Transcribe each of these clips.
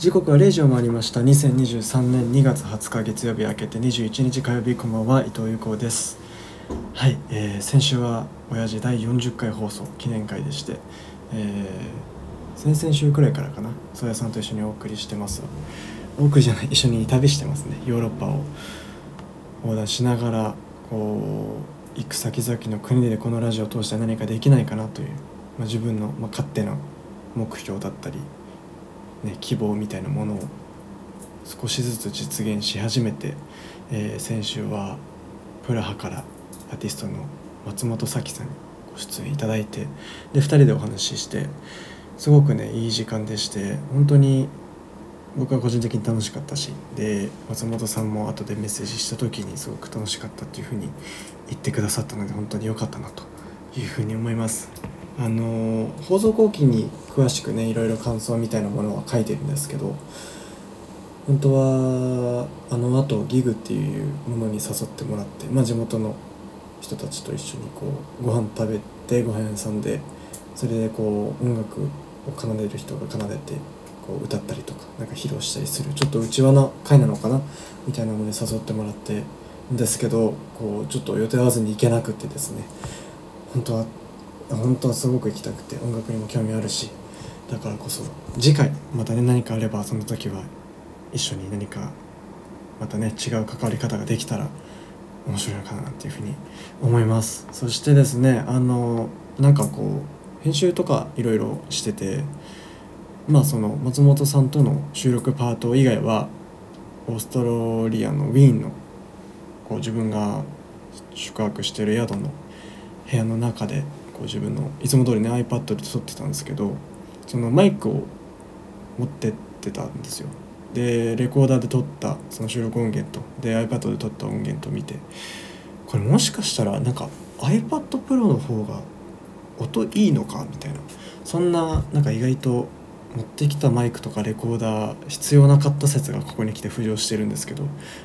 時刻は0時を回りました。2023年2月20日月曜日明けて21日火曜日こんばんは伊藤裕子です。はい、えー、先週は親父第40回放送記念会でして、えー、先々週くらいからかな曽谷さんと一緒にお送りしてます。お送りじゃない一緒に旅してますね。ヨーロッパを横断しながらこう行く先々の国でこのラジオを通して何かできないかなという、まあ、自分の、まあ、勝手な目標だったりね、希望みたいなものを少しずつ実現し始めて、えー、先週はプラハからアーティストの松本咲さんにご出演いただいてで2人でお話ししてすごくねいい時間でして本当に僕は個人的に楽しかったしで松本さんも後でメッセージした時にすごく楽しかったっていうふうに言ってくださったので本当に良かったなというふうに思います。あの放送後期に詳しくねいろいろ感想みたいなものは書いてるんですけど本当はあのあとギグっていうものに誘ってもらって、まあ、地元の人たちと一緒にこうご飯食べてご飯屋さんでそれでこう音楽を奏でる人が奏でてこう歌ったりとかなんか披露したりするちょっと内輪な会なのかなみたいなので誘ってもらってんですけどこうちょっと予定合わずに行けなくてですね本当は本当はすごく行きたくて音楽にも興味あるしだからこそ次回またね何かあればその時は一緒に何かまたね違う関わり方ができたら面白いのかなっていうふうに思います。そしてですねあのなんかこう編集とかいろいろしててまあその松本さんとの収録パート以外はオーストラリアのウィーンのこう自分が宿泊してる宿の部屋の中でこう自分のいつも通りね iPad で撮ってたんですけどそのマイクを持ってってたんですよ。でレコーダーで撮ったその収録音源とで iPad で撮った音源と見てこれもしかしたらなんか iPad Pro の方が音いいのかみたいな。そんななんか意外と持ってきたマイクとかレコーダー必要なかった説がここに来て浮上してるんですけど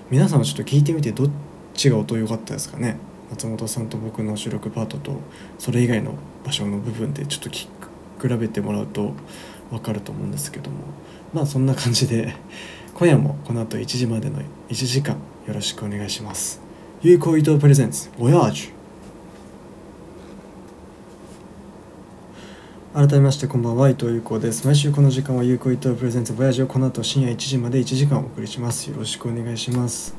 皆さんもちょっと聞いてみてどっちが音良かったですかね。松本さんと僕の収録パートとそれ以外の場所の部分でちょっと比べてもらうと分かると思うんですけどもまあそんな感じで今夜もこの後1時までの1時間よろしくお願いします。有効伊藤プレゼンツボヤージュ改めましてこんばんは伊藤優子です。毎週この時間は有効伊藤プレゼンツボヤージュをこの後深夜1時まで1時間お送りします。よろしくお願いします。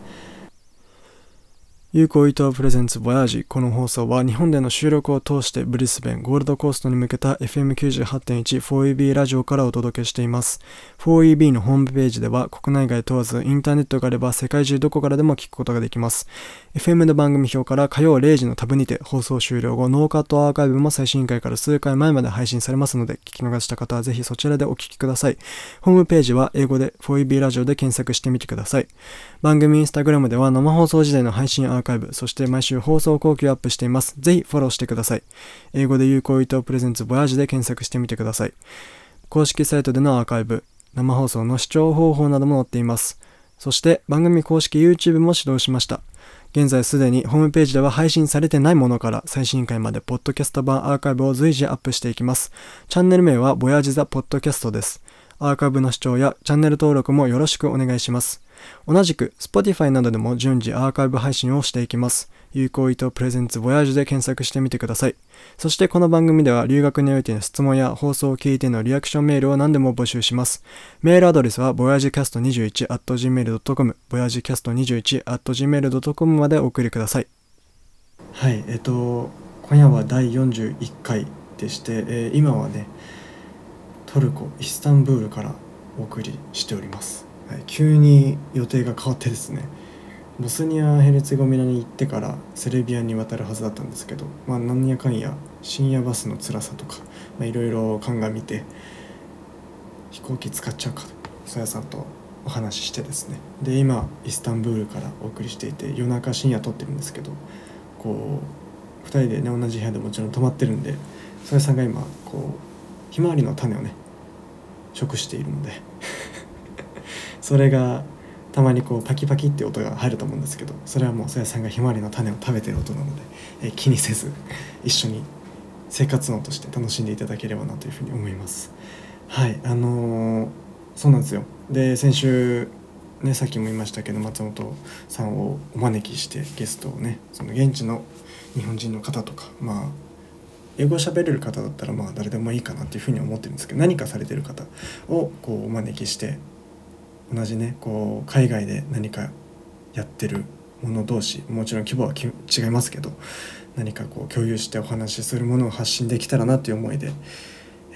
有効伊藤プレゼンツボヤージこの放送は日本での収録を通してブリスベンゴールドコーストに向けた FM98.1 4EB ラジオからお届けしています。4EB のホームページでは国内外問わずインターネットがあれば世界中どこからでも聞くことができます。FM の番組表から火曜0時のタブにて放送終了後ノーカットアーカイブも最新回から数回前まで配信されますので聞き逃した方はぜひそちらでお聞きください。ホームページは英語で 4EB ラジオで検索してみてください。番組インスタグラムでは生放送時代の配信アーカイブ、カイブそして毎週放送後期をアップしています。ぜひフォローしてください。英語で有効伊藤プレゼンツボヤージで検索してみてください。公式サイトでのアーカイブ、生放送の視聴方法なども載っています。そして番組公式 YouTube も始動しました。現在すでにホームページでは配信されてないものから最新回までポッドキャスト版アーカイブを随時アップしていきます。チャンネル名はボヤージザポッドキャストです。アーカイブの視聴やチャンネル登録もよろしくお願いします。同じく Spotify などでも順次アーカイブ配信をしていきます。有効意図プレゼンツボヤージュで検索してみてください。そしてこの番組では留学においての質問や放送を聞いてのリアクションメールを何でも募集します。メールアドレスは voyagecast21.gmail.com voyagecast21.gmail.com までお送りください。はい、えっと、今夜は第41回でして、えー、今はね、トルコ・イスタンブールからお送りしております。はい、急に予定が変わってですねボスニア・ヘルツェゴミナに行ってからセルビアに渡るはずだったんですけど、まあ、なんやかんや深夜バスの辛さとかいろいろ鑑みて飛行機使っちゃうかとそやさんとお話ししてですね。で今イスタンブールからお送りしていて夜中深夜撮ってるんですけどこう2人でね同じ部屋でもちろん泊まってるんでそやさんが今こうひまわりの種をね食しているのでそれがたまにこうパキパキって音が入ると思うんですけどそれはもうそやさんがひまわりの種を食べてる音なので、え気にせず一緒に生活音として楽しんでいただければなというふうに思います。はいあのー、そうなんですよで先週ねさっきも言いましたけど松本さんをお招きしてゲストをねその現地の日本人の方とかまあ英語喋れる方だったらまあ誰でもいいかなっていうふうに思ってるんですけど何かされてる方をこうお招きして同じねこう海外で何かやってる者同士もちろん規模は違いますけど何かこう共有してお話しするものを発信できたらなという思いで、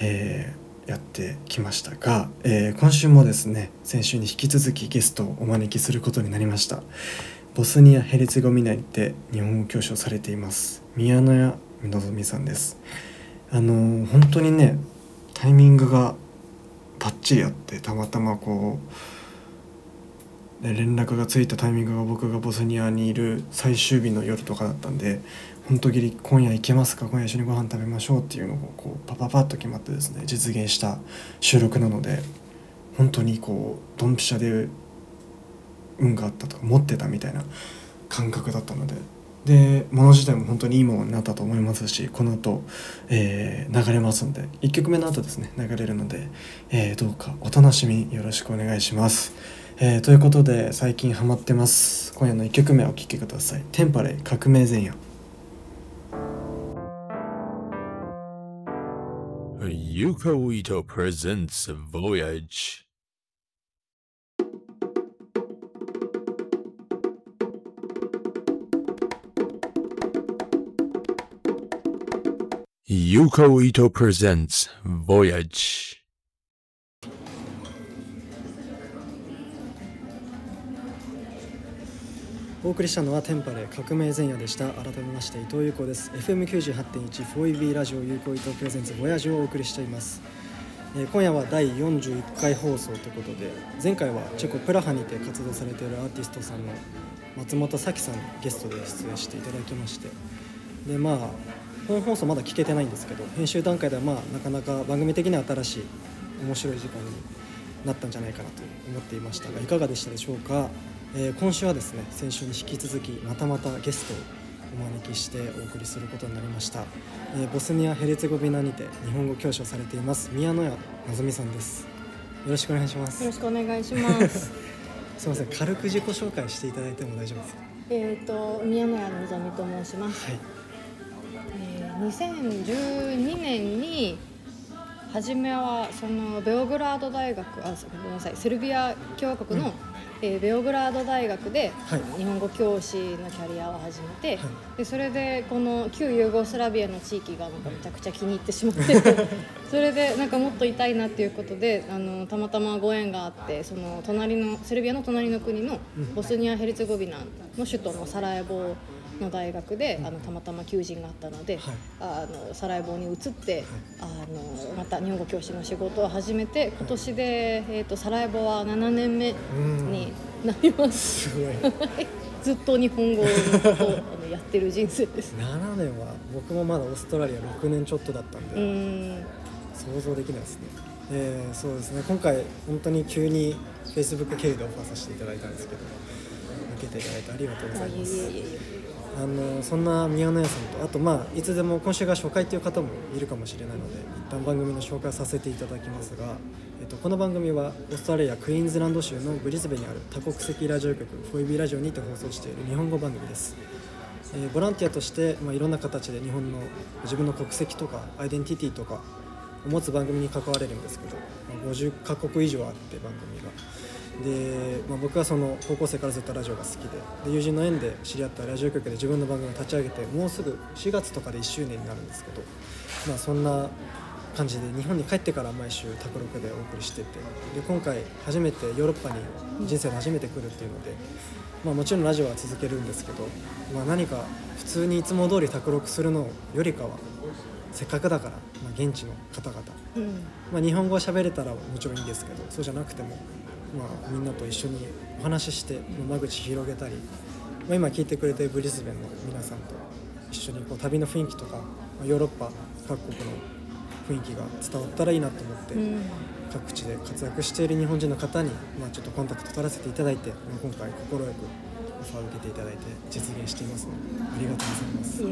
えー、やってきましたが、えー、今週もですね先週に引き続きゲストをお招きすることになりました。ボスニア・ヘルツゴミナで日本語教師をされています宮野屋のぞみさんです。あのー、本当にねタイミングがバッチリあってたまたまこう連絡がついたタイミングが僕がボスニアにいる最終日の夜とかだったんで本当ギリ今夜行けますか今夜一緒にご飯食べましょうっていうのをこうパパパッと決まってですね実現した収録なので本当にこうドンピシャで運があったとか持ってたみたいな感覚だったのでで物自体も本当にいいものになったと思いますしこの後、えー、流れますんで1曲目の後ですね流れるので、えー、どうかお楽しみよろしくお願いします。えー、ということで最近ハマってます今夜の1曲目お聴きください「テンパレ革命前夜」Yuko Ito presents Voyage. Yuko Ito presents Voyage. お送りしたのはテンパレ革命前夜でした。改めまして伊藤優子です FM98.1 4EB ラジオ有効伊藤プレゼンツボヤジをお送りしています、え、今夜は第41回放送ということで前回はチェコプラハにて活動されているアーティストさんの松本咲さんにゲストで出演していただきまして。でまあ本放送まだ聞けてないんですけど編集段階ではまあなかなか番組的には新しい面白い時間になったんじゃないかなと思っていましたがいかがでしたでしょうか？えー、今週はですね先週に引き続きまたまたゲストをお招きしてお送りすることになりました、えー、ボスニア・ヘレツェゴビナにて日本語教師をされています宮野屋なずみさんです。よろしくお願いします。よろしくお願いします。すみません軽く自己紹介していただいても大丈夫ですか？えっ、と宮野屋のぞみと申します、はい。えー、2012年に初めはそのベオグラード大学あごめんなさい。セルビア共和国の、うん。えー、ベオグラード大学で、はい、日本語教師のキャリアを始めて、はい、でそれでこの旧ユーゴスラビアの地域がなんかめちゃくちゃ気に入ってしまって それでなんかもっといたいなっていうことであのたまたまご縁があってその隣のセルビアの隣の国のボスニア・ヘルツェゴビナの首都のサラエボの大学であのたまたま求人があったので、はい、あのサラエボに移って、はい、あのまた日本語教師の仕事を始めて今年で、えーと、サラエボは7年目になります。す ずっと日本語をやってる人生です。7年は僕もまだオーストラリア6年ちょっとだったんで想像できないですね。えー、そうですね。今回本当に急に Facebook 経由でオファーさせていただいたんですけど受けていただいてありがとうございます。あのそんな宮野屋さんとあとまあいつでも今週が初回という方もいるかもしれないので一旦番組の紹介させていただきますが、えっと、この番組はオーストラリアクイーンズランド州のブリスベンにある多国籍ラジオ局フォイビーラジオにて放送している日本語番組です、えー、ボランティアとして、まあ、いろんな形で日本の自分の国籍とかアイデンティティとかを持つ番組に関われるんですけど、まあ、50カ国以上あって番組が。で、まあ、僕はその高校生からずっとラジオが好きでで友人の縁で知り合ったラジオ局で自分の番組を立ち上げてもうすぐ4月とかで1周年になるんですけど、まあ、そんな感じで日本に帰ってから毎週卓録でお送りしててで今回初めてヨーロッパに人生で初めて来るっていうので、まあ、もちろんラジオは続けるんですけど、まあ、何か普通にいつも通り卓録するのよりかはせっかくだから、まあ、現地の方々、うん、まあ、日本語を喋れたらもちろんいいんですけどそうじゃなくてもまあ、みんなと一緒にお話しして間口広げたり、まあ、今聞いてくれてるブリスベンの皆さんと一緒にこう旅の雰囲気とか、まあ、ヨーロッパ各国の雰囲気が伝わったらいいなと思って、うん、各地で活躍している日本人の方に、まあ、ちょっとコンタクト取らせていただいて、まあ、今回快くオファーを受けていただいて実現していますのでありがとうございます、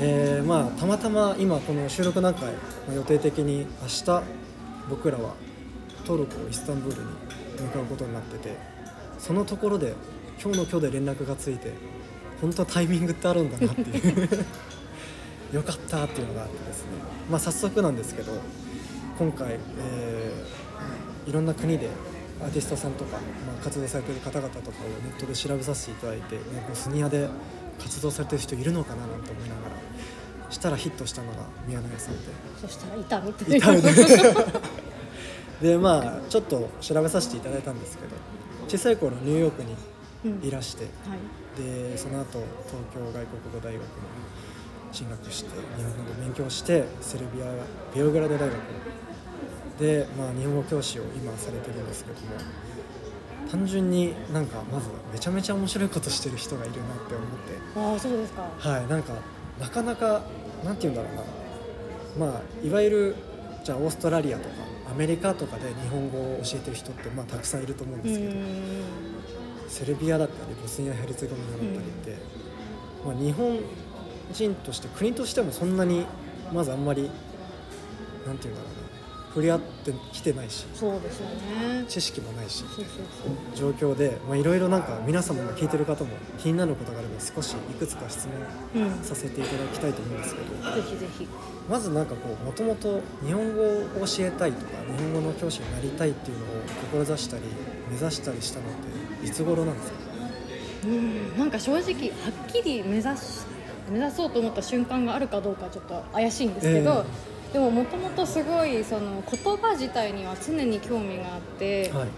え。ー、まあ、たまたま今この収録段階、まあ、予定的に明日僕らはトルコイスタンブールに向かうことになっててそのところで今日の今日で連絡がついて本当はタイミングってあるんだなっていう。よかったっていうのがあってですね、まあ、早速なんですけど今回、えーいろんな国でアーティストさんとか、まあ、活動されてる方々とかをネットで調べさせていただいて、ね、ボスニアで活動されてる人いるのかななんて思いながらしたらヒットしたのが宮永さんで。そしたらいたみたいな でまあちょっと調べさせていただいたんですけど小さい頃ニューヨークにいらして、はい。でその後東京外国語大学に進学して日本語を勉強してセルビアベオグラデ大学。で、まあ、日本語教師を今されてるんですけども単純になんかまずめちゃめちゃ面白いことしてる人がいるなって思って。ああそうですか。はいなんかなかなかなんて言うんだろうな。まあいわゆるじゃあオーストラリアとかアメリカとかで日本語を教えてる人ってまあたくさんいると思うんうですけど、ん。セルビアだったりボスニア・ヘルツェゴビナだったりって、まあ、日本人として国としてもそんなにまずあんまりなんて言うんだろうな触れ合ってきてないしそうですよね。知識もないし状況でまあいろいろなんか皆様が聞いてる方も気になることがあれば少しいくつか質問うん。させていただきたいと思うんですけどぜひぜひ。まずなんかこうもともと日本語を教えたいとか日本語の教師になりたいっていうのを志したり目指したりしたのっていつ頃なんですか？うんなんか正直はっきり目指し目指そうと思った瞬間があるかどうかはちょっと怪しいんですけど、でももともとすごいその言葉自体には常に興味があって、はい。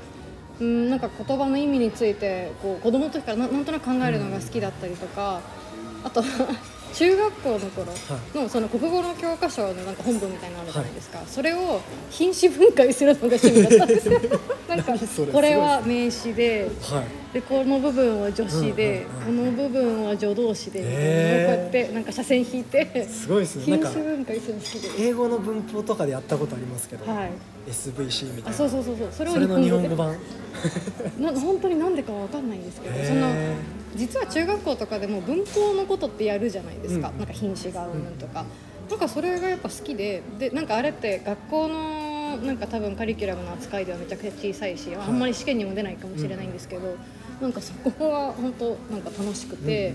うんなんか言葉の意味についてこう子供の時からななんとなく考えるのが好きだったりとか、あと中学校の頃のその国語の教科書のなんか本文みたいなのあるじゃないですか、それを品詞分解するのが趣味だったんですよ。なんかこれは名詞ではい。でこの部分は助詞で、この部分は助動詞でみたいな、へー。こうやってなんか斜線引いてすごいですね。品詞分解するの好きで英語の文法とかでやったことありますけど、はい。SVC みたいな。あそうそうそうそう。それを日本語で。版。な本当になんでかわかんないんですけどそのへ実は中学校とかでも文法のことってやるじゃないですか、うん。なんか品詞がうんとか、なんかそれがやっぱ好きで。でなんかあれって学校のなんか多分カリキュラムの扱いではめちゃくちゃ小さいし、あんまり試験にも出ないかもしれないんですけど、なんかそこは本当なんか楽しくて、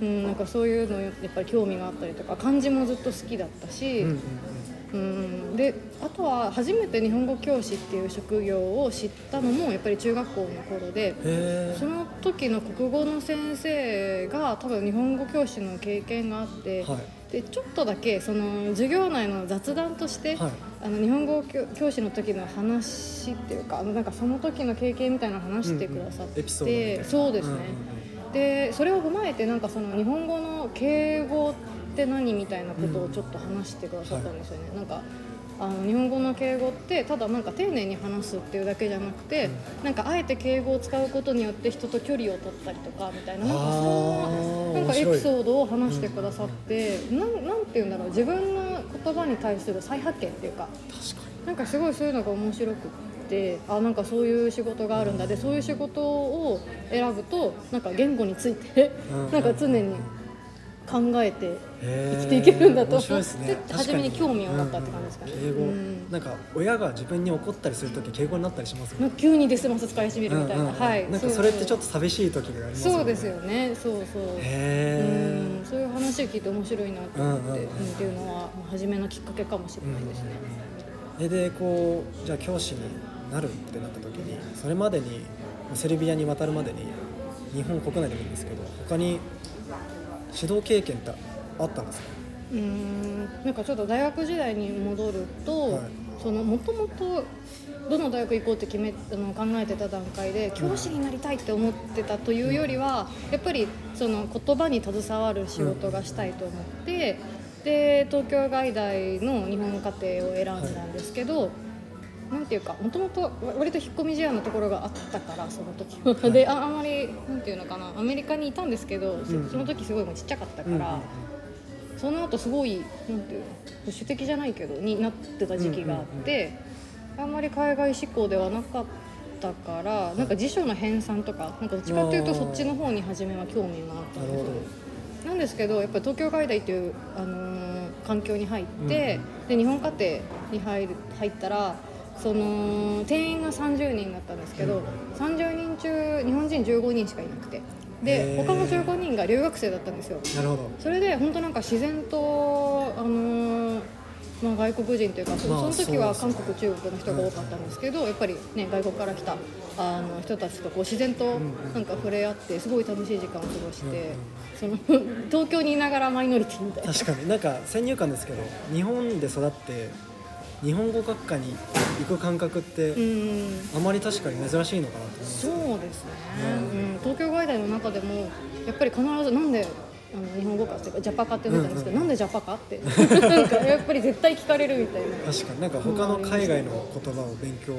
うん。なんかそういうのやっぱり興味があったりとか漢字もずっと好きだったし、うんうんうん、であとは初めて日本語教師っていう職業を知ったのもやっぱり中学校の頃でその時の国語の先生が多分日本語教師の経験があって、はい。でちょっとだけその授業内の雑談として、はい。あの日本語教教師の時の話っていうかあのなんかその時の経験みたいなの話してくださって、そうですね、うんでそれを踏まえてなんかその日本語の敬語って何みたいなことをちょっと話してくださったんですよね、なんかあの日本語の敬語ってただなんか丁寧に話すっていうだけじゃなくて、なんかあえて敬語を使うことによって人と距離を取ったりとかみたいななんかそんななんかエピソードを話してくださって、なんなんていうんだろう自分の言葉に対する再発見っていうかなんかすごいそういうのが面白くってあなんかそういう仕事があるんだでそういう仕事を選ぶとなんか言語についてうん。なんか常に考えて生きていけるんだと思っいですね。て初めに興味を持ったって感じですかね。うんうん。敬語、うんなんか親が自分に怒ったりするとき敬語になったりしますか急にデスマス使い始めるみたいな、うんうんうん。はい。なんかそれってちょっとと寂しい時がありますよね。そうですよね。そうそうへうん。そういう話を聞いて面白いなと思って、うんうんうんうん。っていうのはまあ初めのきっかけかもしれないですね。えでこうじゃあ教師になるってなった時にそれまでにセルビアに渡るまでに日本国内でもいいんですけど他に指導経験ってあったんですか？うーんなんかちょっと大学時代に戻ると、はい。そのもともとどの大学行こうって決めあの考えてた段階で教師になりたいって思ってたというよりはやっぱりその言葉に携わる仕事がしたいと思って、で東京外大の日本家庭を選んだんですけど。なんていうかもともと割と引っ込み思案のところがあったからその時は。でああんまりなんていうのかなアメリカにいたんですけど、そうん。その時すごいもうちっちゃかったから、うんその後すごいなんていうの保守的じゃないけどになってた時期があって、あんまり海外志向ではなかったからなんか辞書の編纂とかなんかどっちかというとそっちの方に初めは興味があったんですなんですけどやっぱり東京外大という、あのー環境に入って、で日本家庭に入る入ったらその定員が30人だったんですけど、30人中日本人15人しかいなくて。で他の15人が留学生だったんですよ。なるほど。それで本当なんか自然とあのーまあ、外国人というか、その時は韓国、中国の人が多かったんですけど、やっぱり、ね、外国から来たあの人たちとこう自然となんか触れ合ってすごい楽しい時間を過ごして、その 東京にいながらマイノリティみたいな。確かに。なんか先入観ですけど日本で育って日本語学科に行く感覚ってうん。あまり確かに珍しいのかなと思います。そうですね、うん、東京外大の中でもやっぱり必ずなんであの日本語科っていうかジャパ科って言うんですけど、なんでジャパ科って？なんかやっぱり絶対聞かれるみたいな。確かに。なんか他の海外の言葉を勉強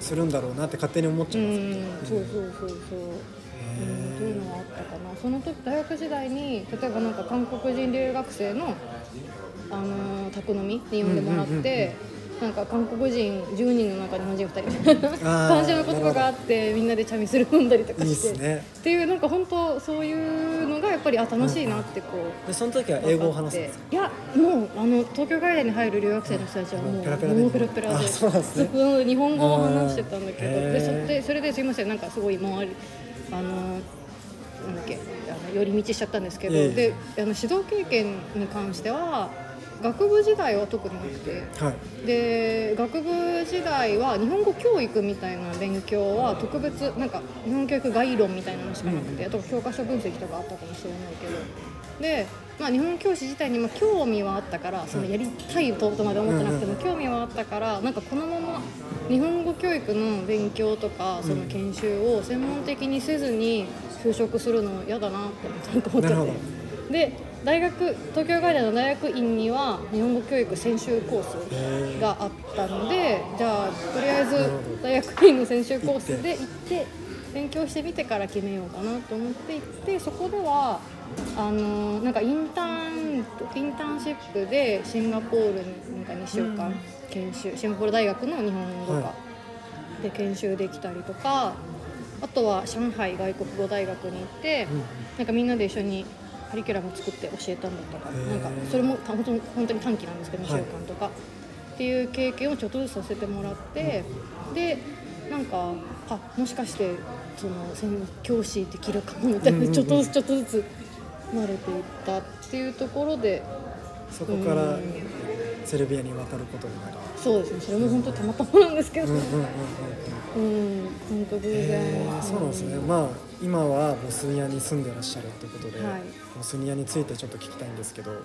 するんだろうなって勝手に思っちうゃいますけど、ん。そうそうそうそう。うんというのはあったかな。その時大学時代に例えばなんか韓国人留学生のあの宅飲みに呼んでもらって、なんか韓国人10人の中に日本人2人感じの言葉があってみんなでチャミスル飲んだりとかして。すね。っていうなんか本当そういうのがやっぱりあ楽しいなってこう。でその時は英語を話すんですか？いやもうあの東京外大に入る留学生の人たちはもうペラペラで。ペラペラで。ね。日本語を話してたんだけど。でそれですいませんなんかすごい周りあのなんだっけあの寄り道しちゃったんですけど、いえいえであの指導経験に関しては学部時代は特になくて。はいで学部時代は日本語教育みたいな勉強は特別なんか日本教育概論みたいなのしかなくて、あと教科書分析とかあったかもしれないけどで、まあ、日本教師自体にも興味はあったからそのやりたいとまで思ってなくても興味はあったからなんかこのまま日本語教育の勉強とかその研修を専門的にせずに就職するの嫌だなって思っちゃって。で大学東京外大の大学院には日本語教育専修コースがあったのでじゃあとりあえず大学院の専修コースで行って勉強してみてから決めようかなと思って行ってそこではあのなんかインターンインターンシップでシンガポールになんか2週間研修シンガポール大学の日本語科はで研修できたりとかあとは上海外国語大学に行って、なんかみんなで一緒にカリキュラム作って教えたんだったかなんかそれもた本当に本当に短期なんですけど2週はい間とか、っていう経験をちょっとずつさせてもらって、でなんかあもしかしてその専教師できるかもみたいな、ちょっとずつちょっとずつ慣れていったっていうところでそこからうん。セルビアに渡ることになりそうですね。それも本当たまたまなんですけど、うん本当偶然、えーそうなんですね、まあ今はボスニアに住んでらっしゃるということで、はい。ボスニアについてちょっと聞きたいんですけどボ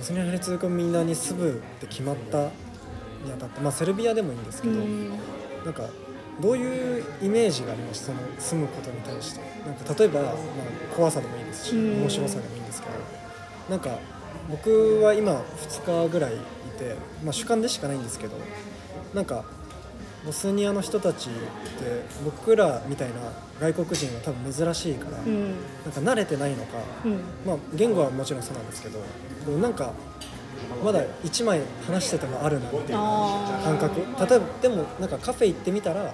スニア・ヘルツェゴミナに住むって決まったにあたって、まあ、セルビアでもいいんですけど、うん。なんかどういうイメージがありましたその住むことに対して。なんか例えば、まあ、怖さでもいいですしうん。面白さでもいいんですけどなんか僕は今2日ぐらいいて、まあ、主観でしかないんですけどなんかボスニアの人たちって僕らみたいな外国人は多分珍しいから、うん。なんか慣れてないのか、うん。まあ、言語はもちろんそうなんですけどなんかまだ1枚話しててもあるなっていうあー。感覚。例えばでもなんかカフェ行ってみたら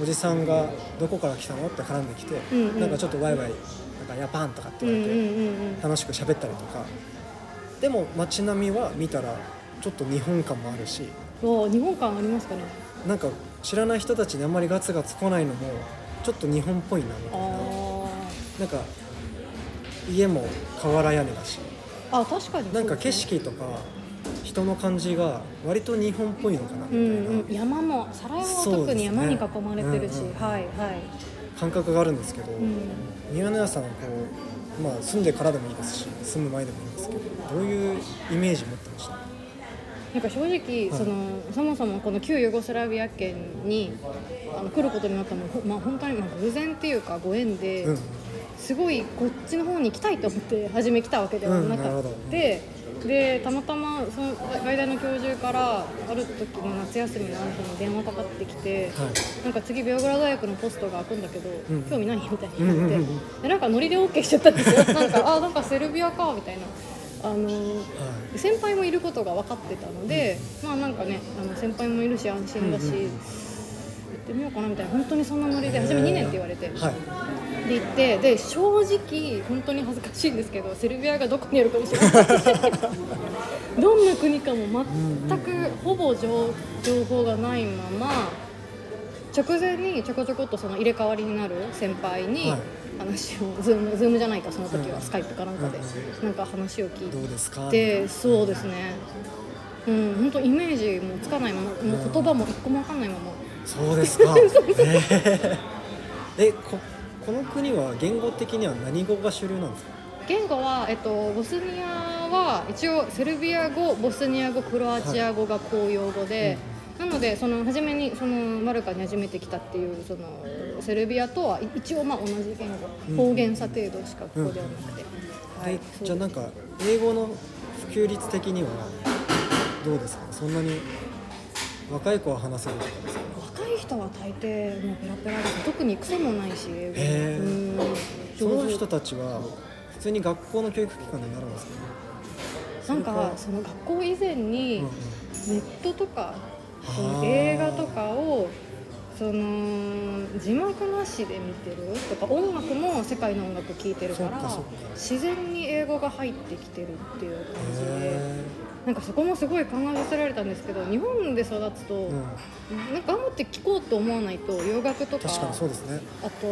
おじさんが「どこから来たの?」って絡んできて、うんうん。なんかちょっとワイワイなんかヤパンとかってうん言われて、楽しく喋ったりとか。でも街並みは見たらちょっと日本感もあるしわあ日本感ありますかね。なんか知らない人たちにあんまりガツガツ来ないのもちょっと日本っぽいなみたいな。あなんか家も瓦屋根だしああ確かになんか景色とか人の感じが割と日本っぽいのかなみたういんうん。な山も皿山は特に山に囲まれてるし、うんうんはいはい。感覚があるんですけど、うん。宮野屋さんはこう、まあ、住んでからでもいいですし住む前でもいいんですけどどういうイメージ持ってました？なんか正直、そのそもそもこの旧ユーゴスラビア圏にあの来ることになったのも、ほまあ、本当にまあ偶然っていうかご縁で、うんすごいこっちの方に行きたいと思って初め来たわけではなかった、でたまたまその外大の教授からある時の夏休みのある日に電話かかってきて、はい。なんか次ベオグラ大学のポストが開くんだけど、ん興味ないみたいに言われて、うんうんうんでなんかノリで OK しちゃったんですよなんかあなんかセルビアかみたいな。あのは先輩もいることが分かってたので、まあなんかねあの先輩もいるし安心だし、ってってみようかなみたいな本当にそんなノリで初め2年って言われて、はい。で行ってで正直本当に恥ずかしいんですけどセルビアがどこにあるかもしれない。どんな国かも全くほぼ情情報がないまま直前にちょこちょこっとその入れ替わりになる先輩にはい。話を、ズームズームじゃないかその時はうんスカイプかなんかでうんなんか話を聞いどうですか？てそうですね。うん本当イメージもつかないままもう言葉も一個も分かんないままそうですか。えー。えここの国は言語的には何語が主流なんですか？言語は、えっと、ボスニアは一応セルビア語ボスニア語クロアチア語が公用語で、なのでその初めにそのマルカに初めて来たっていうそのセルビアとはい一応まあ同じ言うん。語方言差程度しかここではなくて、はい。でそうじゃあなんか英語の普及率的にはどうですか？そんなに若い子は話せるとかですか？人は大抵もうペラペラです特に癖もないし英語。その人たちは普通に学校の教育機関でなるんですか？ねなんかその学校以前に、ネットとかその映画とかをその字幕なしで見てる。とか音楽も世界の音楽聴いてるから自然に英語が入ってきてるっていう感じで。へなんかそこもすごい考えさせられたんですけど日本で育つと、ーうん。なんか頑張って聴こうと思わないと洋楽とか確かにそうですね。あと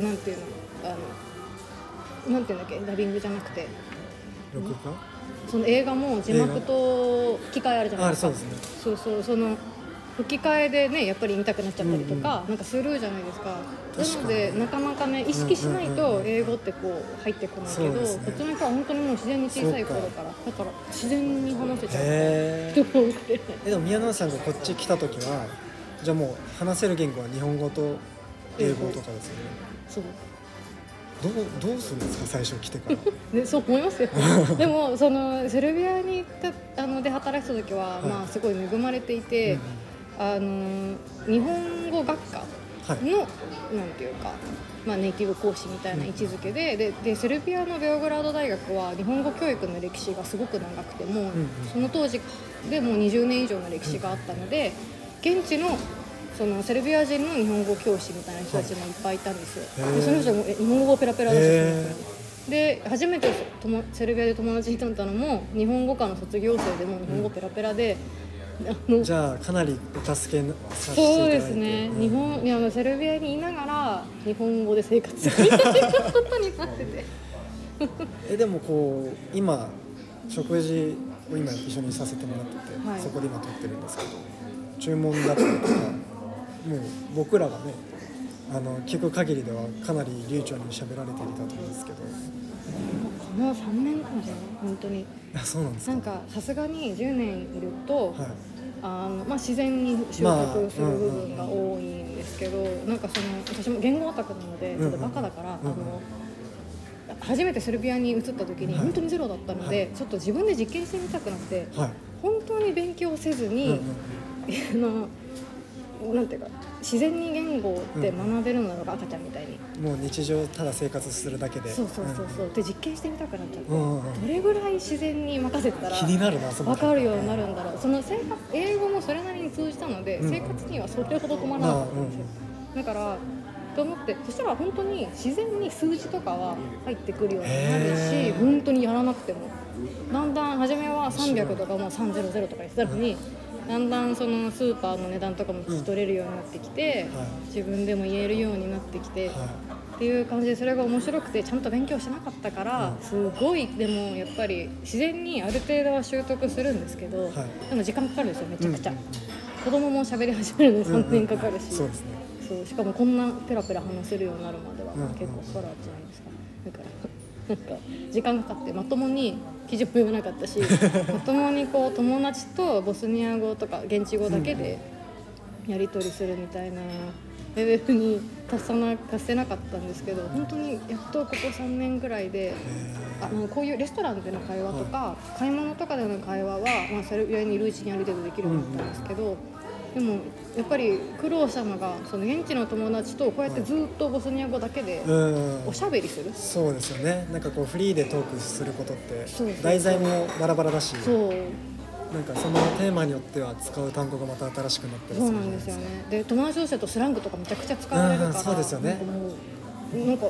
なんていうのあのなんていうんだっけダビングじゃなくて。その映画も字幕と吹き替えあるじゃないですか。そうそうその吹き替えでねやっぱり見たくなっちゃったりとか、なんかするじゃないですか。なのでなかなかね意識しないうんうんと英語ってこう入ってこないけど、そうですね。こっちの人は本当にもう自然に小さい頃からだから自然に話せちゃう。えでも宮永さんがこっち来た時はじゃあもう話せる言語は日本語と英語とかですよね。そう。どうどうするんですか最初来てから。で そう思いますよ。でもそのセルビアに行ったあので働いてた時は、はい。まあすごい恵まれていて、あの日本語学科はい。の、なんていうか、まあ、ネイティブ講師みたいな位置づけで,、ででセルビアのベオグラード大学は日本語教育の歴史がすごく長くてもう、んその当時でもう20年以上の歴史があったので現地のそのセルビア人の日本語教師みたいな人たちもいっぱいいたんですよ、でその人もえ日本語ペラペラだしへで初めてセルビアで友達になったのも日本語科の卒業生でも日本語ペラペラで、あのじゃあかなりお助けさせていたそうだいて。ですね、うん。日本いやセルビアにいながら日本語で生活するみたいなことになってて。えでもこう今食事を今一緒にさせてもらってて、はい。そこで今撮ってるんですけど注文だったりとかもう僕らがねあの聞く限りではかなり流暢に喋られていたと思うんですけどこの3年間じゃ本当に。あそうなんですか。なんかさすがに10年いると、はい。あのまあ、自然に習得する部分が多いんですけど、なんかその私も言語オタクなのでちょっとバカだから、うんうん。あの初めてセルビアに移った時にはい。本当にゼロだったので、ちょっと自分で実験してみたくなってはい。本当に勉強せずうんに、あのなんていうか自然に言語って学べるのが赤ちゃんみたいに、うんもう日常ただ生活するだけで。そうそうそうそう。で実験してみたくなっちゃって、どれぐらい自然に任せてたら気になるなその分かるようになるんだろう。その生活英語もそれなりに通じたので、うん。生活にはそれほど困らなかったんですよ、だからと思ってそしたら本当に自然に数字とかは入ってくるようになるし本当にやらなくても。だんだん初めは300とかもう300とか言ってたのに、だんだんそのスーパーの値段とかも聞き取れるようになってきて、はい。自分でも言えるようになってきて、はっていう感じでそれが面白くてちゃんと勉強しなかったから、すごいでもやっぱり自然にある程度は習得するんですけど、はい。でも時間かかるんですよめちゃくちゃ、うんうん子供も喋り始めるのに3年かかるし、そうね。しかもこんなペラペラ話せるようになるまではうんうん結構かかるじゃないですか。だからなんか時間かかってまともに記事も読めなかったし まともにこう友達とボスニア語とか現地語だけでやり取りするみたいなレベルに達さな達せなかったんですけど本当にやっとここ3年ぐらいであのこういうレストランでの会話とか、買い物とかでの会話は、まあ、セルビアにいるうちにある程度できるようになったんですけど、でもやっぱり苦労したのがその現地の友達とこうやってずっとボスニア語だけでうん。おしゃべりする、そうですよね。なんかこうフリーでトークすることって題材もバラバラだしそうなんかそのテーマによっては使う単語がまた新しくなったりすそうるなんですよね。で友達同士だとスラングとかめちゃくちゃ使われるから、うんそうですよねなんか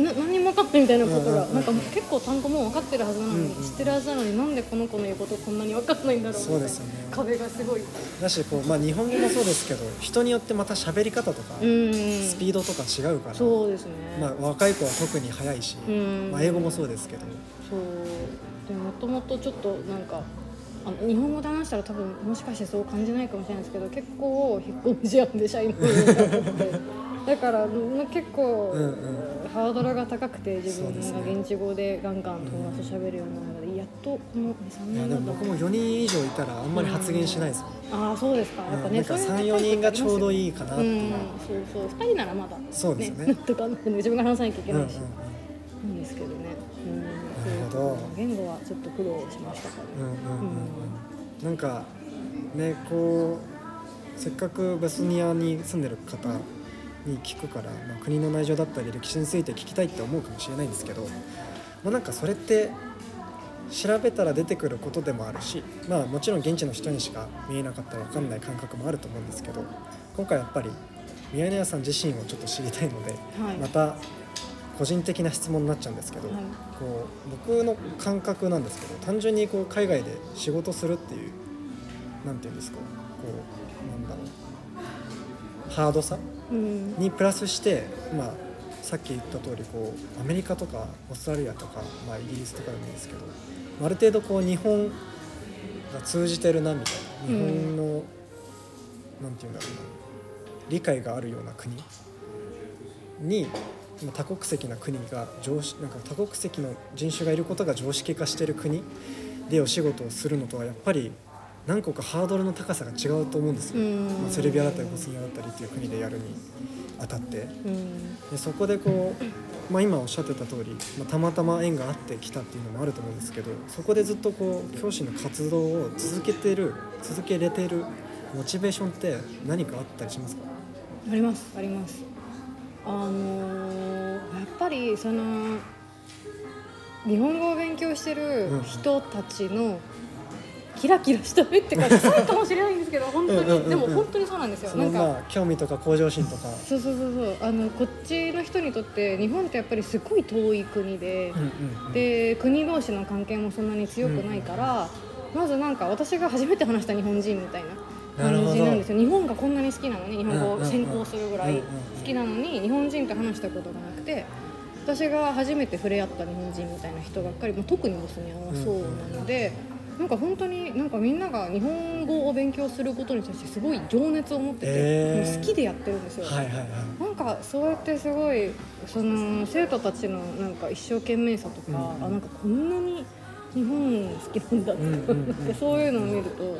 な何にも分かんないみたいなことが、なんかもう結構単語も分かってるはずなのに、うんうん知ってるはずなのになんでこの子の言うことこんなに分かんないんだろうそうですよね。壁がすごい。だしこう、まあ、日本語もそうですけど人によってまた喋り方とかうんスピードとか違うから、そうですね、まあ、若い子は特に速いし、うんまあ、英語もそうですけど。そう。でもともとちょっとなんかあの日本語で話したら多分もしかしてそう感じないかもしれないですけど結構引っ込み思案でシャイな部分があってだからまあ結構、うんうん。ハードルが高くて自分が現地語でガンガン友達と喋るようになるのでやっとこの23いや年だ。と僕も4人以上いたらあんまり発言しないですもん、ああそうですか。やっぱね、うんなんかそういう34人がちょうどいいいかなっていう、うんそうそう2人ならまだそうですね。なんとか自分が話さなきゃいけうんうんないし、いいんですけどね。うんなるほど。言語はちょっと苦労しましたかうんうんら、うん。うん。なんかねこうせっかくベスニアに住んでる方に聞くから、まあ、国の内情だったり歴史について聞きたいって思うかもしれないんですけど、まあ、なんかそれって調べたら出てくることでもあるし、まあ、もちろん現地の人にしか見えなかったら分かんない感覚もあると思うんですけど今回やっぱり宮根屋さん自身をちょっと知りたいので、はい。また個人的な質問になっちゃうんですけど、はい。こう僕の感覚なんですけど単純にこう海外で仕事するっていうなんていうんですかこうなんだろうハードさうんにプラスして、まあ、さっき言った通りこうアメリカとかオーストラリアとか、まあ、イギリスとかでもいいですけどある程度こう日本が通じてるなみたいな日本の、なんていうんだろうな理解があるような国にまあ多国籍な国が常識なんか多国籍の人種がいることが常識化してる国でお仕事をするのとはやっぱり何個かハードルの高さが違うと思うんですよ、うん。まあ、セルビアだったりボスニアだったりっていう国でやるにあたって。うん。でそこでこう、まあ、今おっしゃってた通り、まあ、たまたま縁があってきたっていうのもあると思うんですけどそこでずっとこう教師の活動を続けてる続けれてるモチベーションって何かあったりしますか？あります。あります。あのーやっぱりその日本語を勉強してる人たちのキラキラした目ってかそうかもしれないんですけど本当うんうんうん。うんに。でも本当にそうなんですよ。そなんか。興味とか向上心とか、そうそうそうそう。あのこっちの人にとって日本ってやっぱりすごい遠い国で、うんうんうん。で国同士の関係もそんなに強くないから、まずなんか私が初めて話した日本人みたいな感じなんですよ。日本がこんなに好きなのに日本語うんうんうんを専攻するぐらいうんうん好きなのに日本人と話したことがなくて私が初めて触れ合った日本人みたいな人ばっかり、まあ、特にボスニアはそうなので。なんか本当になんかみんなが日本語を勉強することに対してすごい情熱を持ってて、へー。もう好きでやってるんですよ。はいはいはい。なんかそうやってすごいその生徒たちのなんか一生懸命さとか、うんうん。あなんかこんなに日本好きなんだってうんうんそういうのを見ると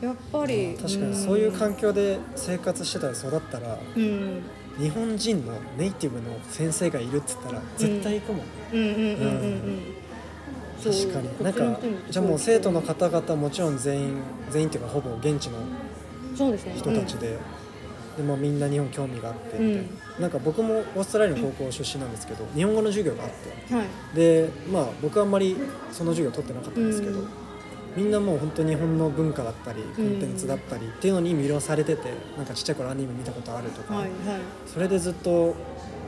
やっぱり確かにそういう環境で生活してたり育ったらうん。日本人のネイティブの先生がいるっつったら絶対行くもん、う確かに。なんかじゃあもう生徒の方々もちろん全員全員っていうかほぼ現地の人たちで,、でまあ、みんな日本興味があってみたいな,、なんか僕もオーストラリアの高校出身なんですけど日本語の授業があって。うんはい。でまあ僕はあんまりその授業取ってなかったんですけど、うん。みんなもう本当に日本の文化だったりコンテンツだったりっていうのに魅了されててなんかちっちゃい頃アニメ見たことあるとか、はいはい。それでずっと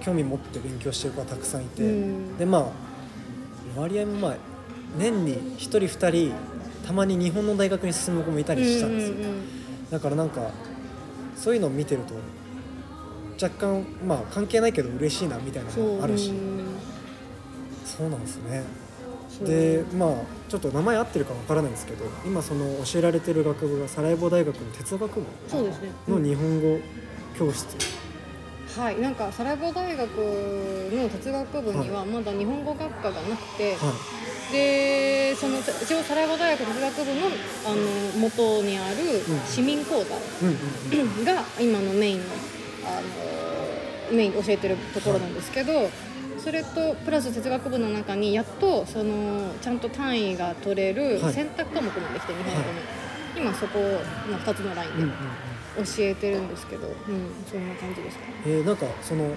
興味持って勉強してる子がたくさんいて、うん。でまあ割合もまあ年に1人2人たまに日本の大学に進む子もいたりしたんですよ、うんうんうんだからなんかそういうのを見てると若干まあ関係ないけど嬉しいなみたいなのもあるし。うんそうなんですね。でまあちょっと名前合ってるかわからないんですけど今その教えられてる学部がサラエボ大学の哲学部の日本語教室、はい、なんかサラエボ大学の哲学部にはまだ日本語学科がなくて、はいでその一応サラエボ大学哲学部のあの元にあるうん。市民講座が今のメインのあのメイン教えてるところなんですけど、それとプラス哲学部の中にやっとそのちゃんと単位が取れるはい。選択科目もできて日本語の、今そこの2つのラインで教えてるんですけど、うん、そんな感じですかね。えーなんかその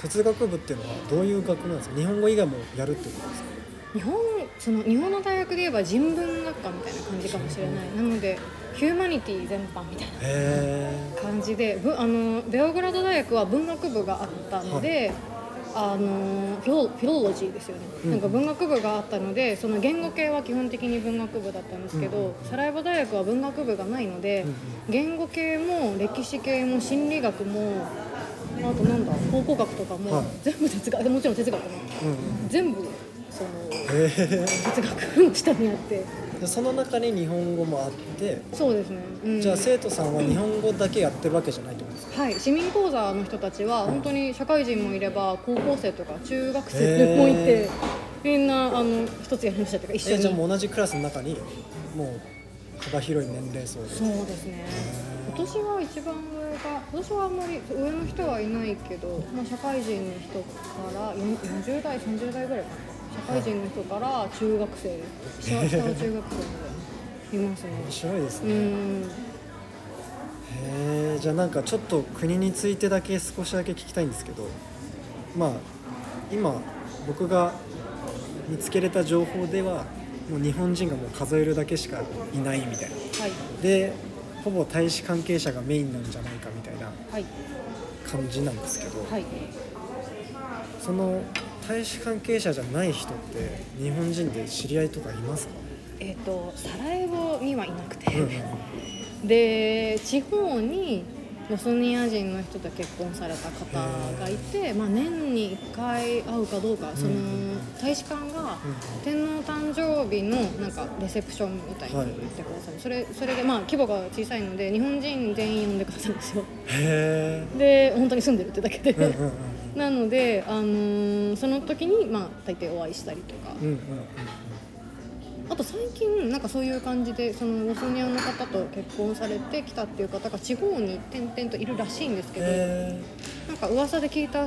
哲学部っていうのはどういう学部なんですか？日本語以外もやるってことですか？日本その日本の大学で言えば人文学科みたいな感じかもしれない。なのでヒューマニティ全般みたいなへ感じでぶあのベオグラード大学は文学部があったので、あのフィロロロジーですよね、うん。なんか文学部があったのでその言語系は基本的に文学部だったんですけど、サラエボ大学は文学部がないので、うんうん。言語系も歴史系も心理学もあとなんだ考古学とかも、はい。全部哲学もちろん哲学も全部そのへえ哲学の下にあって。でその中に日本語もあってそうですね、うん、じゃあ生徒さんは日本語だけやってるわけじゃないってことですか？はい、市民講座の人たちは本当に社会人もいれば高校生とか中学生もいてへみんなあの一つやりましたというか一緒に。えじゃあもう同じクラスの中にもう幅広い年齢層で。そうですね。今年は一番上が今年はあんまり上の人はいないけど、まあ、社会人の人からよん40代30代ぐらいかな社会人の人から中学生下下の中学生までいますね。面白いですうね、ん。へえじゃあなんかちょっと国についてだけ少しだけ聞きたいんですけどまあ今僕が見つけれた情報ではもう日本人がもう数えるだけしかいないみたいな。はい。でほぼ大使関係者がメインなんじゃないかみたいなはい。感じなんですけど、はい。その大使関係者じゃない人って日本人で知り合いとかいますか、えっ、とサラエボにはいなくて、で地方にボスニア人の人と結婚された方がいて、まあ、年に1回会うかどうかその大使館が天皇誕生日のなんかレセプションみたいに言ってくださる、それそれでまあ規模が小さいので日本人全員呼んでくださるんですよ。へで本当に住んでるってだけで、えうんうんうんなので、あのーその時にまあ大抵お会いしたりとか、うんうんうんあと最近なんかそういう感じでそのボスニアの方と結婚されてきたっていう方が地方に転々といるらしいんですけど、へなんか噂で聞いたあ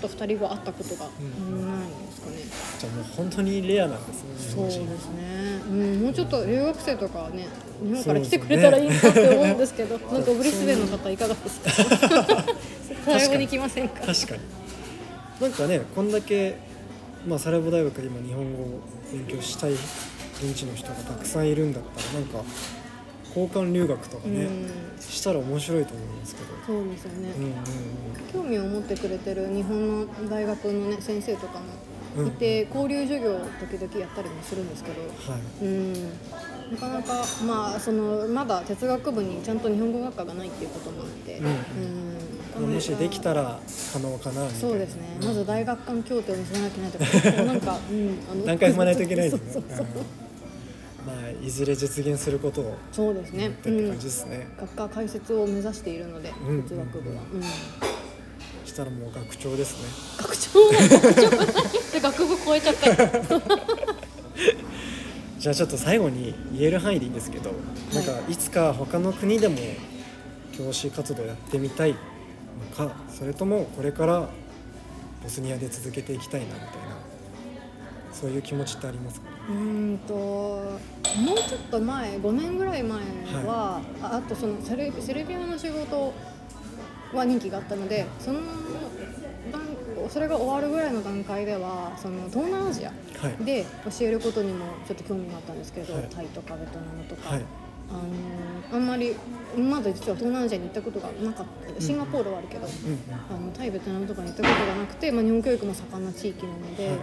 と2人は会ったことがないんですかね、ーじゃあもう本当にレアなんですね。日そうですね、うん、もうちょっと留学生とかはね。日本から来てくれたらいいなって思うんですけどなんかブリスベンの方いかがですか？最後に来ませんか？確かに。なんかねこんだけ、まあ、サラエボ大学で今日本語を勉強したい現地の人がたくさんいるんだったらなんか交換留学とかね、うん。したら面白いと思うんですけど。そうですよね、うんうん興味を持ってくれてる日本の大学の、ね、先生とかもいて、交流授業を時々やったりもするんですけど、うんはい。うん、なかなか、まあ、そのまだ哲学部にちゃんと日本語学科がないっていうこともあって、うん。うんもしできたら可能かなみたいな。そうですね、まず大学間協定を結ばなきゃいけないとか。なんか、うん、あの何回踏まないといけないですね そうそうそう。うん。まあいずれ実現することをそうですね、ってうん感じですね、学科開設を目指しているので、うん哲学部は、うん、したらもう学長ですね。学長も学長で学部超えちゃったじゃあちょっと最後に言える範囲でいいんですけど、なんかい。つか他の国でも教師活動やってみたいのかそれともこれからボスニアで続けていきたいなみたいなそういう気持ちってありますか？うーんともうちょっと前5年ぐらい前は、ああとそのセルセルビアの仕事は人気があったのでその段それが終わるぐらいの段階ではその東南アジアはい。で教えることにもちょっと興味があったんですけど、はい。タイとかベトナムとか、はいあのあんまりまだ実は東南アジアに行ったことがなかった。シンガポールはあるけど、あのタイベトナムとかに行ったことがなくて、まあ、日本教育も盛んな地域なので、はい。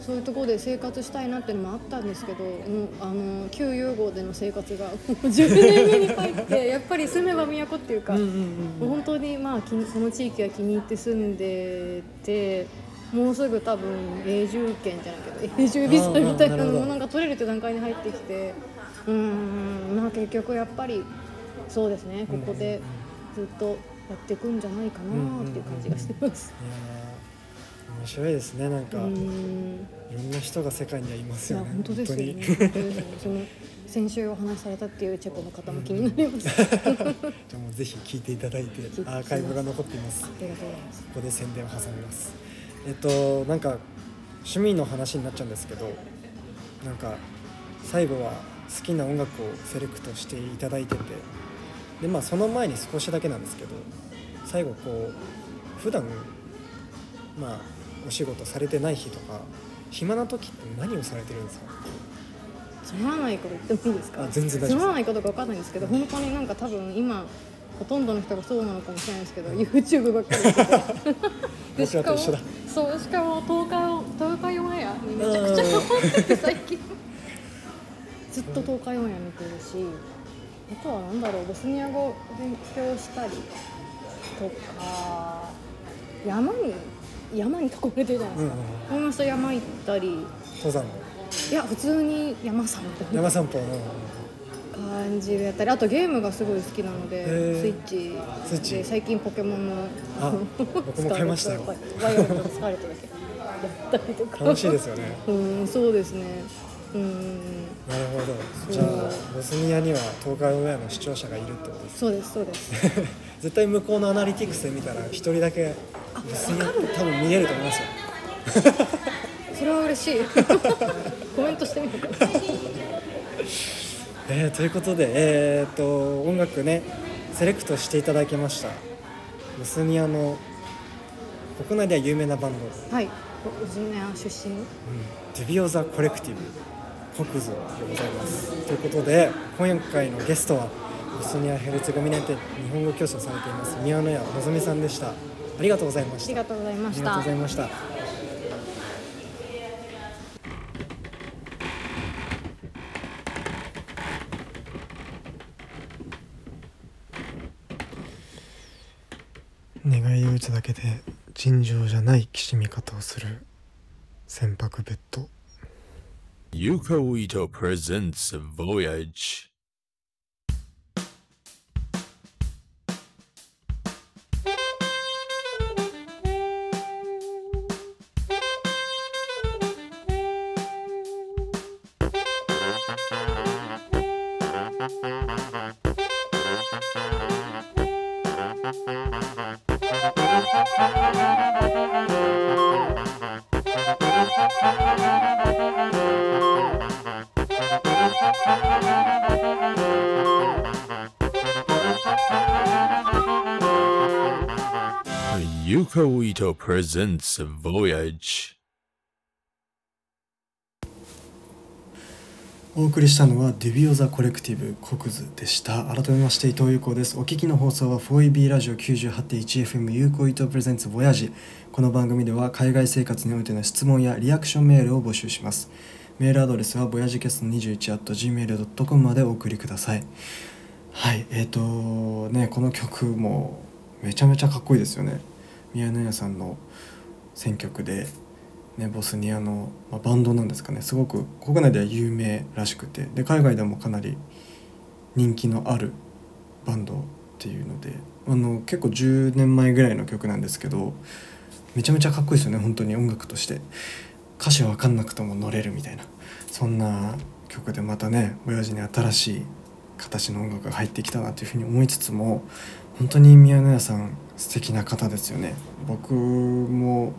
そういうところで生活したいなっていうのもあったんですけどもうあの旧融合での生活がもう10年目に入って やっぱり住めば都っていうか、本当にまあこの地域は気に入って住んでてもうすぐ多分永住権じゃないけど永住ビザみたいなのもなんか取れるって段階に入ってきてうーんまあ結局やっぱりそうですね。ここでずっとやっていくんじゃないかなっていう感じがしてます。面白いですね。なんか、いん。ろんな人が世界にはいますよね。本当ですよね。その 先週お話しされたっていうチェコの方も気になります。ありがとうございじゃあもうぜひ聞いていただいてアーカイブが残っています。ます。ここで宣伝を挟みます。えっとなんか趣味の話になっちゃうんですけどなんか最後は好きな音楽をセレクトしていただいてて。でまあその前に少しだけなんですけど最後こう普段まあお仕事されてない日とか暇な時って何をされてるんですか？つまらないこと言ってもいいですか？あ全然大丈夫つまらないことか分かんないんですけど本当になんか多分今ほとんどの人がそうなのかもしれないですけど YouTube ばっかりしてて。でしかもそうしかも東海東海オンエアにめちゃくちゃハマってて最近ずっと東海オンエア見てるしあとはなんだろうボスニア語を勉強したりとか山に山に囲まれてるじゃないですか、友達と山行ったり。登山？のいや普通に山さんみたいな山散歩の感じでやったり。あとゲームがすごい好きなのでスイッチ。スイッチ？で最近ポケモンのあ 僕も買いましたよ。スカーレットワイオレットとスカーレットだけやったりとか。楽しいですよね。うんそうですね。うんなるほど。じゃあボスニアには東海オンエアの視聴者がいるってことですそうですそうです。絶対向こうのアナリティクスで見たら一人だけボスニア多分見れると思いますよ。それは嬉しい。コメントしてみようかなえーということで、えー、と音楽ねセレクトしていただきました。ボスニアの国内では有名なバンド、はい。ボスニア出身。デュビオザ・コレクティブ国図でございます。ということで今回のゲストはボスニア・ヘルツェゴミナで日本語教師をされています宮野屋のぞみさんでした。ありがとうございました。ありがとうございましありがとうたございました。願いを打つだけで尋常じゃないきしみ方をする船舶ベッド Yuko Ito presents a Voyage. 'Yuko Ito presents Voyage. お送りしたのはデビオザコレクティブ国図でした。改めまして伊藤優子です。お聞きの放送は 4EB ラジオ 98.1FM 有効伊藤プレゼンツボヤジこの番組では海外生活においての質問やリアクションメールを募集します。メールアドレスはボヤジキャスト21 at gmail.com までお送りください。はいえーとねこの曲もめちゃめちゃかっこいいですよね。宮野屋さんの選曲でね、ボスニアの、まあ、バンドなんですかね。すごく国内では有名らしくてで海外でもかなり人気のあるバンドっていうのであの結構10年前ぐらいの曲なんですけどめちゃめちゃかっこいいですよね本当に音楽として。歌詞分かんなくても乗れるみたいな。そんな曲でまたね親父に新しい形の音楽が入ってきたなというふうに思いつつも本当に宮野屋さん素敵な方ですよね。僕も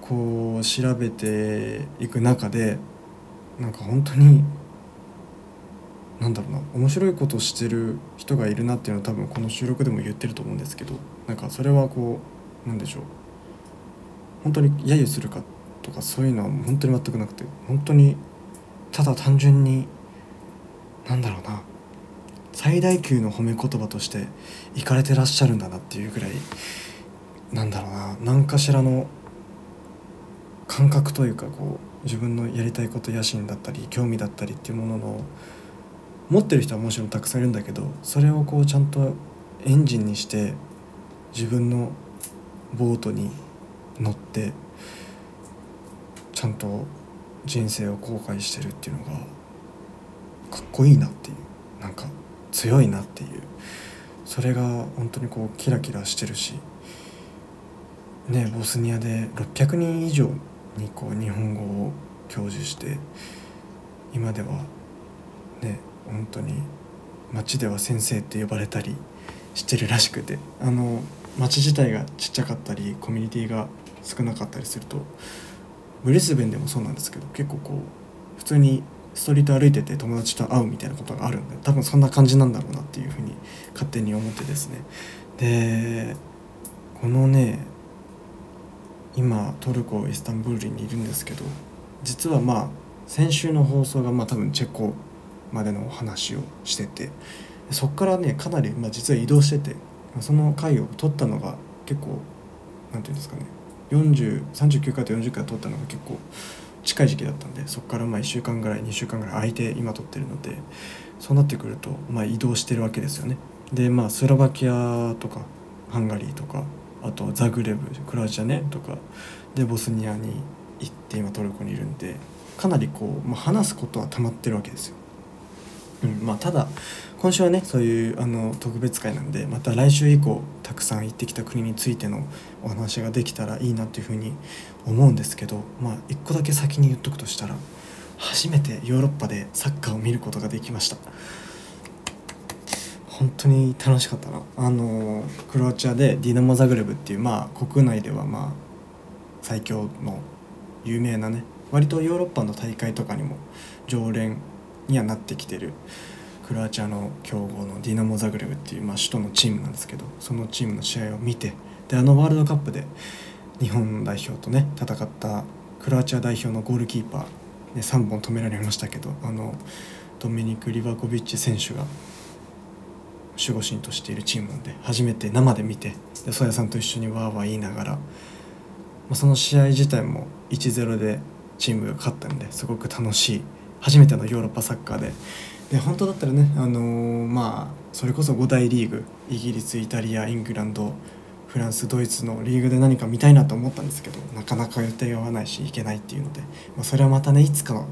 こう調べていく中でなんか本当になんだろうな面白いことをしてる人がいるなっていうのは多分この収録でも言ってると思うんですけどなんかそれはこうなんでしょう。本当に揶揄するかとかそういうのは本当に全くなくて本当にただ単純になんだろうな最大級の褒め言葉としていかれてらっしゃるんだなっていうぐらいなんだろうな。何かしらの感覚というかこう自分のやりたいこと野心だったり興味だったりっていうものの持ってる人はもちろんたくさんいるんだけどそれをこうちゃんとエンジンにして自分のボートに乗ってちゃんと人生を後悔してるっていうのがかっこいいなっていうなんか。強いなっていう。それが本当にこうキラキラしてるし。ねボスニアで600人以上にこう日本語を教授して今ではね本当に町では先生って呼ばれたりしてるらしくて。あの町自体がちっちゃかったりコミュニティが少なかったりするとブリスベンでもそうなんですけど結構こう普通にストリート歩いてて友達と会うみたいなことがあるんで多分そんな感じなんだろうなっていうふうに勝手に思ってですね。でこのね今トルコイスタンブールにいるんですけど実はまあ先週の放送がまあ多分チェコまでのお話をしててそっからねかなりまあ実は移動しててその回を取ったのが結構なんていうんですかね4039回と40回取ったのが結構近い時期だったんでそこからまあ1週間ぐらい2週間ぐらい空いて今撮ってるのでそうなってくるとまあ移動してるわけですよね。でまあスロバキアとかハンガリーとかあとザグレブクロアチアねとかでボスニアに行って今トルコにいるんでかなりこう、まあ、話すことは溜まってるわけですよ。うんまあ、ただ今週はねそういうあの特別会なんでまた来週以降たくさん行ってきた国についてのお話ができたらいいなっていうふうに思うんですけどまあ一個だけ先に言っとくとしたら初めてヨーロッパでサッカーを見ることができました。本当に楽しかったな。あのクロアチアでディナモ・ザグレブっていうまあ国内ではまあ最強の有名なね割とヨーロッパの大会とかにも常連にはなってきてるクロアチアの強豪のディナモ・ザグレブっていう、まあ、首都のチームなんですけどそのチームの試合を見てであのワールドカップで日本代表とね戦ったクロアチア代表のゴールキーパー、ね、3本止められましたけどあのドミニク・リバコビッチ選手が守護神としているチームなんで初めて生で見てで曽谷さんと一緒にわーわー言いながら、まあ、その試合自体も1-0でチームが勝ったんですごく楽しい初めてのヨーロッパサッカーで。で本当だったらね、あのー、まあそれこそ5大リーグイギリスイタリアイングランドフランスドイツのリーグで何か見たいなと思ったんですけどなかなか予定が合わないし行けないっていうので、まあ、それはまたねいつかの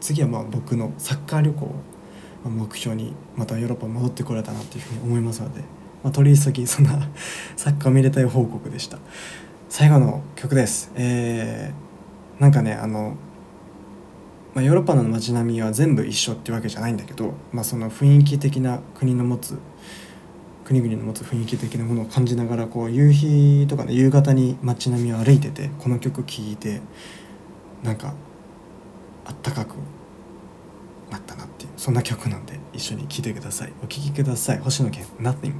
次はまあ僕のサッカー旅行を目標にまたヨーロッパ戻ってこれたなっていうふうに思いますので、まあ、取り急ぎそんな サッカー見れたい報告でした。最後の曲です。えー、なんかねあのまあ、ヨーロッパの街並みは全部一緒ってわけじゃないんだけど、まあ、その雰囲気的な国の持つ国々の持つ雰囲気的なものを感じながらこう夕日とかね夕方に街並みを歩いててこの曲聴いてなんかあったかくなったなっていうそんな曲なんで一緒に聴いてください。お聴きください。星野源 Nothing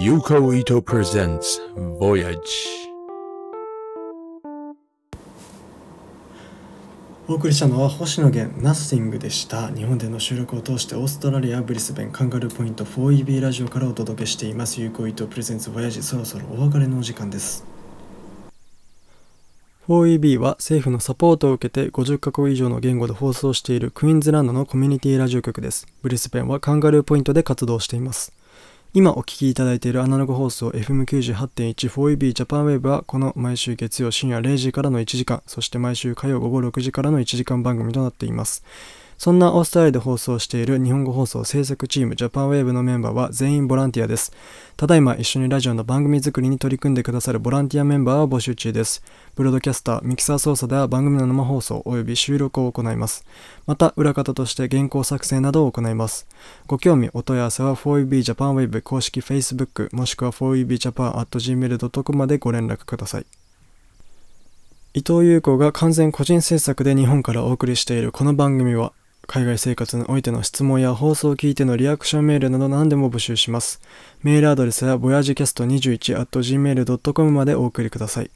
ユカウイト presents Voyage. お送りしたのは星野源 Nothing でした。日本での収録を通してオーストラリアブリスベンカンガルーポイント 4EB ラジオからお届けしています。有効糸プレゼンツ Voyage そろそろお別れのお時間です。4EB は政府のサポートを受けて50カ国以上の言語で放送しているクイーンズランドのコミュニティラジオ局です。ブリスベンはカンガルーポイントで活動しています。今お聞きいただいているアナログ放送 FM98.14EB ジャパンウェーブはこの毎週月曜深夜0時からの1時間、そして毎週火曜午後6時からの1時間番組となっています。そんなオーストラリアで放送している日本語放送制作チームジャパンウェーブのメンバーは全員ボランティアです。ただいま一緒にラジオの番組作りに取り組んでくださるボランティアメンバーを募集中です。ブロードキャスター、ミキサー操作では番組の生放送及び収録を行います。また、裏方として原稿作成などを行います。ご興味、お問い合わせは 4EB ジャパンウェーブ公式 Facebook もしくは 4EBJapan.gmail.com までご連絡ください。伊藤優子が完全個人制作で日本からお送りしているこの番組は海外生活においての質問や放送を聞いてのリアクションメールなど何でも募集します。メールアドレスは voyagecast21.gmail.com までお送りください。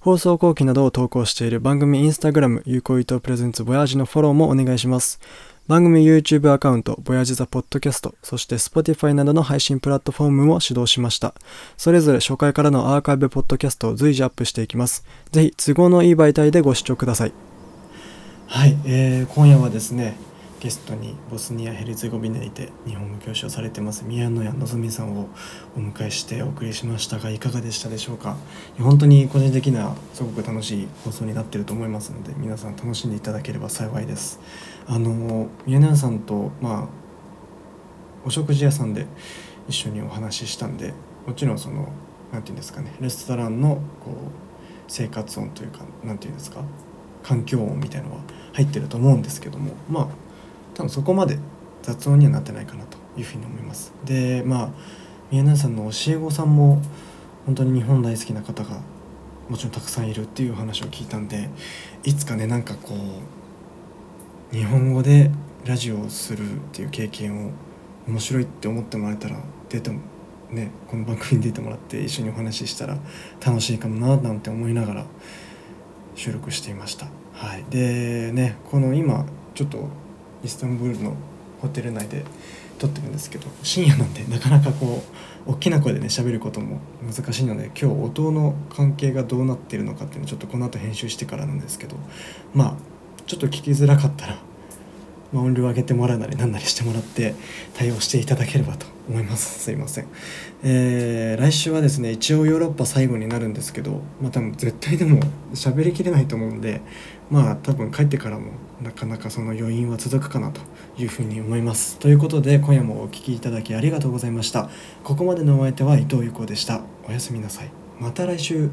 放送後期などを投稿している番組インスタグラム、有効伊藤プレゼンツボヤージのフォローもお願いします。番組 YouTube アカウント、ボヤジザポッドキャスト、そして Spotify などの配信プラットフォームも始動しました。それぞれ初回からのアーカイブポッドキャストを随時アップしていきます。ぜひ都合のいい媒体でご視聴ください。はい、えー、今夜はですね、ゲストにボスニア・ヘルツェゴビナにて日本語教師をされてます宮野谷のぞみさんをお迎えしてお送りしましたがいかがでしたでしょうか？本当に個人的なすごく楽しい放送になってると思いますので皆さん楽しんでいただければ幸いです。あの宮野谷さんとまあお食事屋さんで一緒にお話ししたんでもちろんその何て言うんですかねレストランのこう生活音というか何て言うんですか環境音みたいのは入ってると思うんですけどもまあ多分そこまで雑音にはなってないかなというふうに思います。でまあ宮永さんの教え子さんも本当に日本大好きな方がもちろんたくさんいるっていう話を聞いたんでいつかねなんかこう日本語でラジオをするっていう経験を面白いって思ってもらえたら出てもねこの番組に出てもらって一緒にお話ししたら楽しいかもななんて思いながら収録していました。はい、でねこの今ちょっとイスタンブールのホテル内で撮ってるんですけど深夜なんでなかなかこう大きな声でね喋ることも難しいので今日音の関係がどうなってるのかっていうのをちょっとこの後編集してからなんですけどまあちょっと聞きづらかったらまあ、音量上げてもらうなりなんなりしてもらって対応していただければと思います。すいません、えー、来週はですね一応ヨーロッパ最後になるんですけどまあ多分絶対でも喋りきれないと思うんでまあ多分帰ってからもなかなかその余韻は続くかなというふうに思います。ということで今夜もお聴きいただきありがとうございました。ここまでのお相手は伊藤由子でした。おやすみなさい。また来週。